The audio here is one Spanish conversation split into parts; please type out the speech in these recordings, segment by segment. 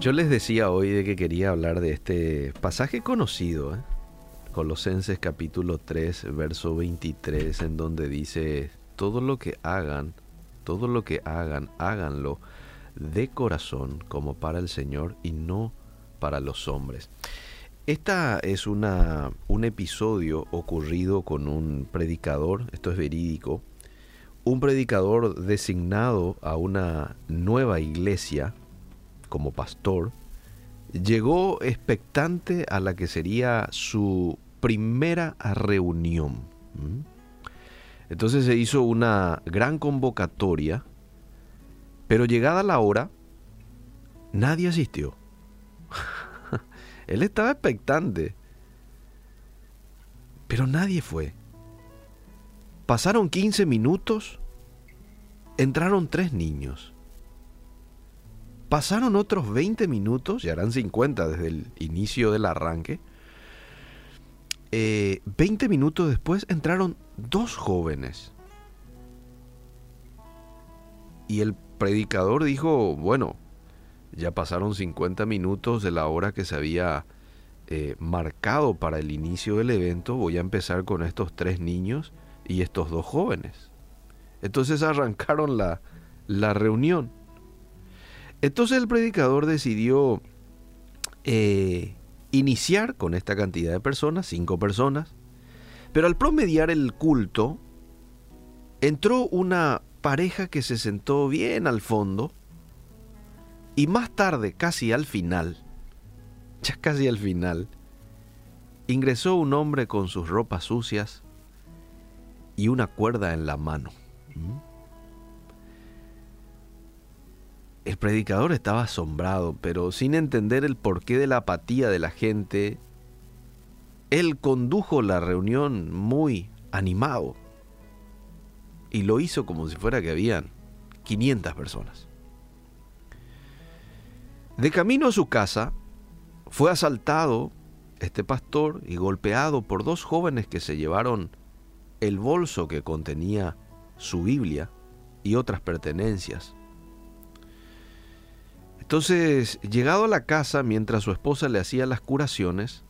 yo les decía hoy de que quería hablar de este pasaje conocido, ¿eh? Colosenses capítulo 3, verso 23, en donde dice, todo lo que hagan, todo lo que hagan, háganlo de corazón como para el Señor y no para los hombres. Esta es una, un episodio ocurrido con un predicador, esto es verídico, un predicador designado a una nueva iglesia como pastor, llegó expectante a la que sería su primera reunión. Entonces se hizo una gran convocatoria, pero llegada la hora, nadie asistió. Él estaba expectante, pero nadie fue. Pasaron 15 minutos, entraron tres niños. Pasaron otros 20 minutos, ya eran 50 desde el inicio del arranque. 20 eh, minutos después entraron dos jóvenes. Y el predicador dijo, bueno, ya pasaron 50 minutos de la hora que se había eh, marcado para el inicio del evento, voy a empezar con estos tres niños y estos dos jóvenes. Entonces arrancaron la, la reunión. Entonces el predicador decidió eh, iniciar con esta cantidad de personas, cinco personas, pero al promediar el culto, entró una pareja que se sentó bien al fondo y más tarde, casi al final, ya casi al final, ingresó un hombre con sus ropas sucias y una cuerda en la mano. ¿Mm? El predicador estaba asombrado, pero sin entender el porqué de la apatía de la gente, él condujo la reunión muy animado y lo hizo como si fuera que habían 500 personas. De camino a su casa, fue asaltado este pastor y golpeado por dos jóvenes que se llevaron el bolso que contenía su Biblia y otras pertenencias entonces, llegado a la casa, mientras su esposa le hacía las curaciones,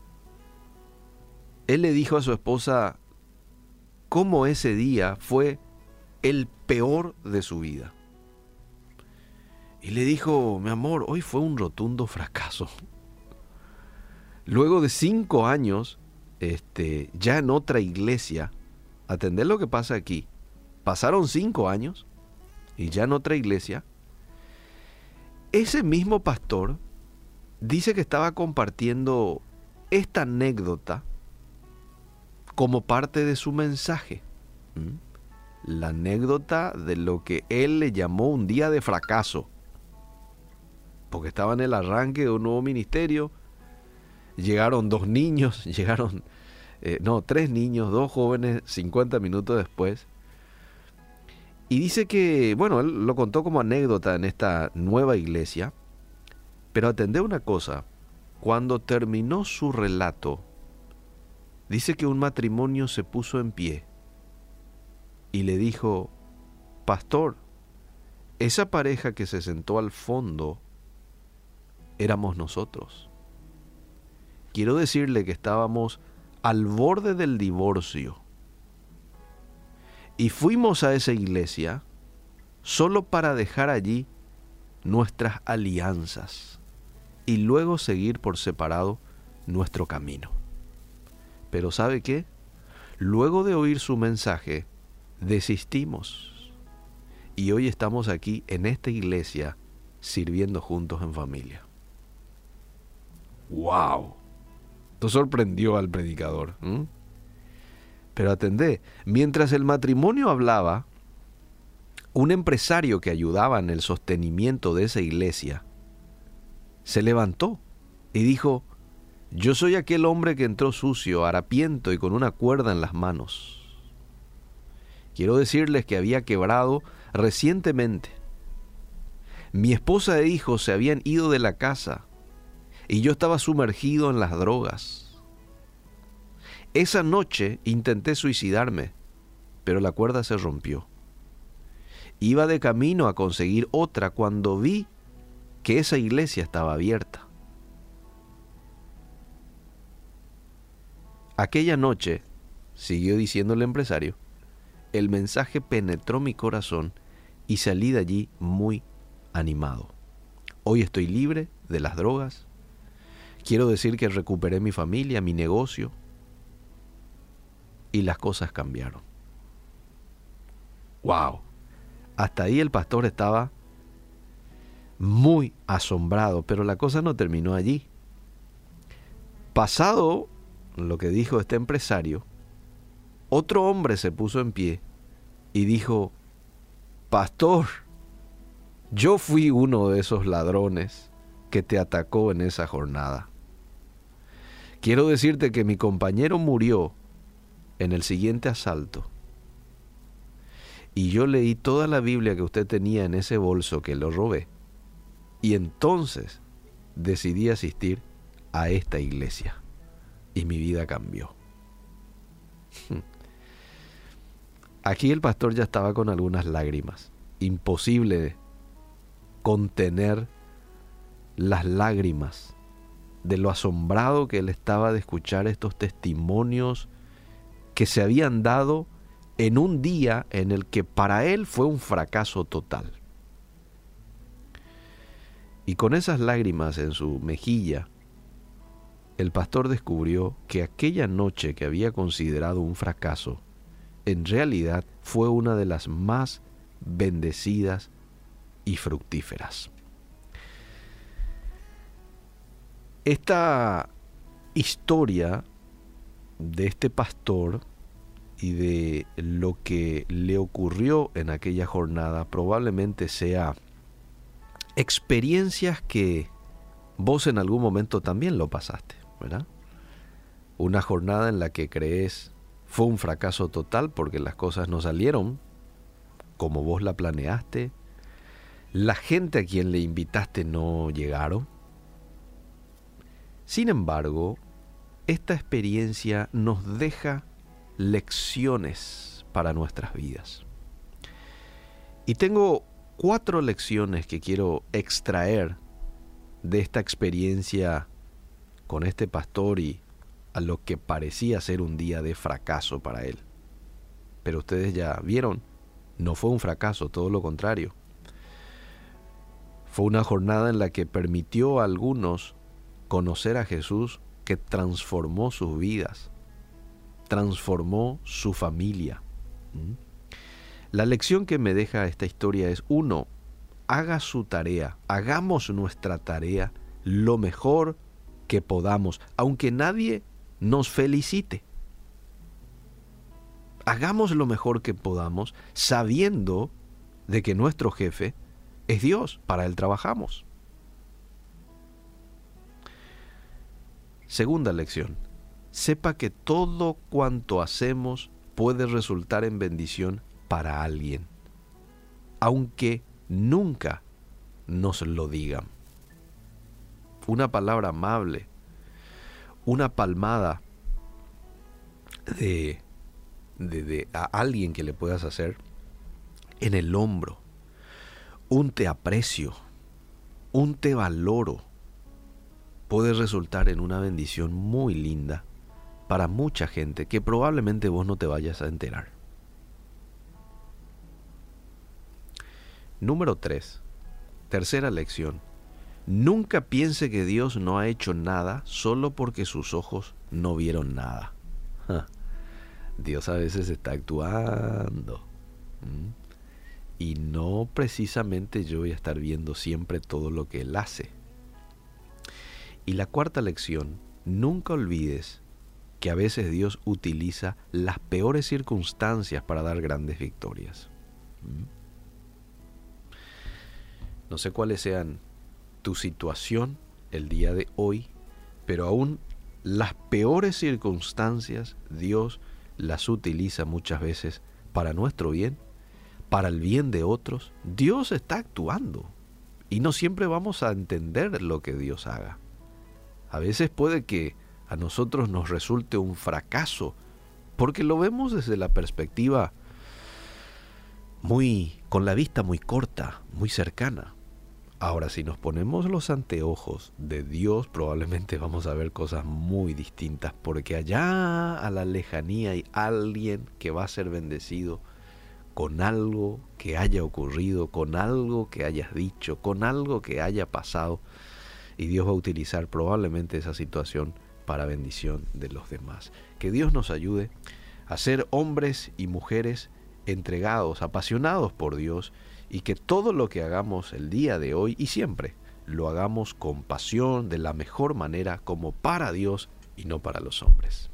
él le dijo a su esposa cómo ese día fue el peor de su vida. Y le dijo, mi amor, hoy fue un rotundo fracaso. Luego de cinco años, este, ya en otra iglesia, atender lo que pasa aquí. Pasaron cinco años y ya en otra iglesia, ese mismo pastor dice que estaba compartiendo esta anécdota como parte de su mensaje. La anécdota de lo que él le llamó un día de fracaso. Porque estaba en el arranque de un nuevo ministerio. Llegaron dos niños, llegaron, eh, no, tres niños, dos jóvenes, 50 minutos después. Y dice que, bueno, él lo contó como anécdota en esta nueva iglesia, pero atendé una cosa, cuando terminó su relato, dice que un matrimonio se puso en pie y le dijo, Pastor, esa pareja que se sentó al fondo éramos nosotros. Quiero decirle que estábamos al borde del divorcio y fuimos a esa iglesia solo para dejar allí nuestras alianzas y luego seguir por separado nuestro camino. Pero ¿sabe qué? Luego de oír su mensaje, desistimos. Y hoy estamos aquí en esta iglesia sirviendo juntos en familia. ¡Wow! Esto sorprendió al predicador. Pero atendé, mientras el matrimonio hablaba, un empresario que ayudaba en el sostenimiento de esa iglesia se levantó y dijo, yo soy aquel hombre que entró sucio, harapiento y con una cuerda en las manos. Quiero decirles que había quebrado recientemente. Mi esposa e hijos se habían ido de la casa y yo estaba sumergido en las drogas. Esa noche intenté suicidarme, pero la cuerda se rompió. Iba de camino a conseguir otra cuando vi que esa iglesia estaba abierta. Aquella noche, siguió diciendo el empresario, el mensaje penetró mi corazón y salí de allí muy animado. Hoy estoy libre de las drogas. Quiero decir que recuperé mi familia, mi negocio. Y las cosas cambiaron. ¡Wow! Hasta ahí el pastor estaba muy asombrado, pero la cosa no terminó allí. Pasado lo que dijo este empresario, otro hombre se puso en pie y dijo, Pastor, yo fui uno de esos ladrones que te atacó en esa jornada. Quiero decirte que mi compañero murió en el siguiente asalto. Y yo leí toda la Biblia que usted tenía en ese bolso que lo robé. Y entonces decidí asistir a esta iglesia. Y mi vida cambió. Aquí el pastor ya estaba con algunas lágrimas. Imposible contener las lágrimas de lo asombrado que él estaba de escuchar estos testimonios que se habían dado en un día en el que para él fue un fracaso total. Y con esas lágrimas en su mejilla, el pastor descubrió que aquella noche que había considerado un fracaso, en realidad fue una de las más bendecidas y fructíferas. Esta historia de este pastor y de lo que le ocurrió en aquella jornada probablemente sea experiencias que vos en algún momento también lo pasaste, ¿verdad? Una jornada en la que crees fue un fracaso total porque las cosas no salieron como vos la planeaste. La gente a quien le invitaste no llegaron. Sin embargo, esta experiencia nos deja lecciones para nuestras vidas. Y tengo cuatro lecciones que quiero extraer de esta experiencia con este pastor y a lo que parecía ser un día de fracaso para él. Pero ustedes ya vieron, no fue un fracaso, todo lo contrario. Fue una jornada en la que permitió a algunos conocer a Jesús que transformó sus vidas, transformó su familia. ¿Mm? La lección que me deja esta historia es, uno, haga su tarea, hagamos nuestra tarea lo mejor que podamos, aunque nadie nos felicite. Hagamos lo mejor que podamos sabiendo de que nuestro jefe es Dios, para Él trabajamos. Segunda lección, sepa que todo cuanto hacemos puede resultar en bendición para alguien, aunque nunca nos lo digan. Una palabra amable, una palmada de, de, a alguien que le puedas hacer en el hombro, un te aprecio, un te valoro, puede resultar en una bendición muy linda para mucha gente que probablemente vos no te vayas a enterar. Número 3. Tercera lección. Nunca piense que Dios no ha hecho nada solo porque sus ojos no vieron nada. Dios a veces está actuando. Y no precisamente yo voy a estar viendo siempre todo lo que Él hace. Y la cuarta lección, nunca olvides que a veces Dios utiliza las peores circunstancias para dar grandes victorias. No sé cuáles sean tu situación el día de hoy, pero aún las peores circunstancias Dios las utiliza muchas veces para nuestro bien, para el bien de otros. Dios está actuando y no siempre vamos a entender lo que Dios haga. A veces puede que a nosotros nos resulte un fracaso porque lo vemos desde la perspectiva muy con la vista muy corta, muy cercana. Ahora, si nos ponemos los anteojos de Dios, probablemente vamos a ver cosas muy distintas, porque allá a la lejanía hay alguien que va a ser bendecido con algo que haya ocurrido, con algo que hayas dicho, con algo que haya pasado, y Dios va a utilizar probablemente esa situación para bendición de los demás. Que Dios nos ayude a ser hombres y mujeres entregados, apasionados por Dios, y que todo lo que hagamos el día de hoy y siempre lo hagamos con pasión, de la mejor manera, como para Dios y no para los hombres.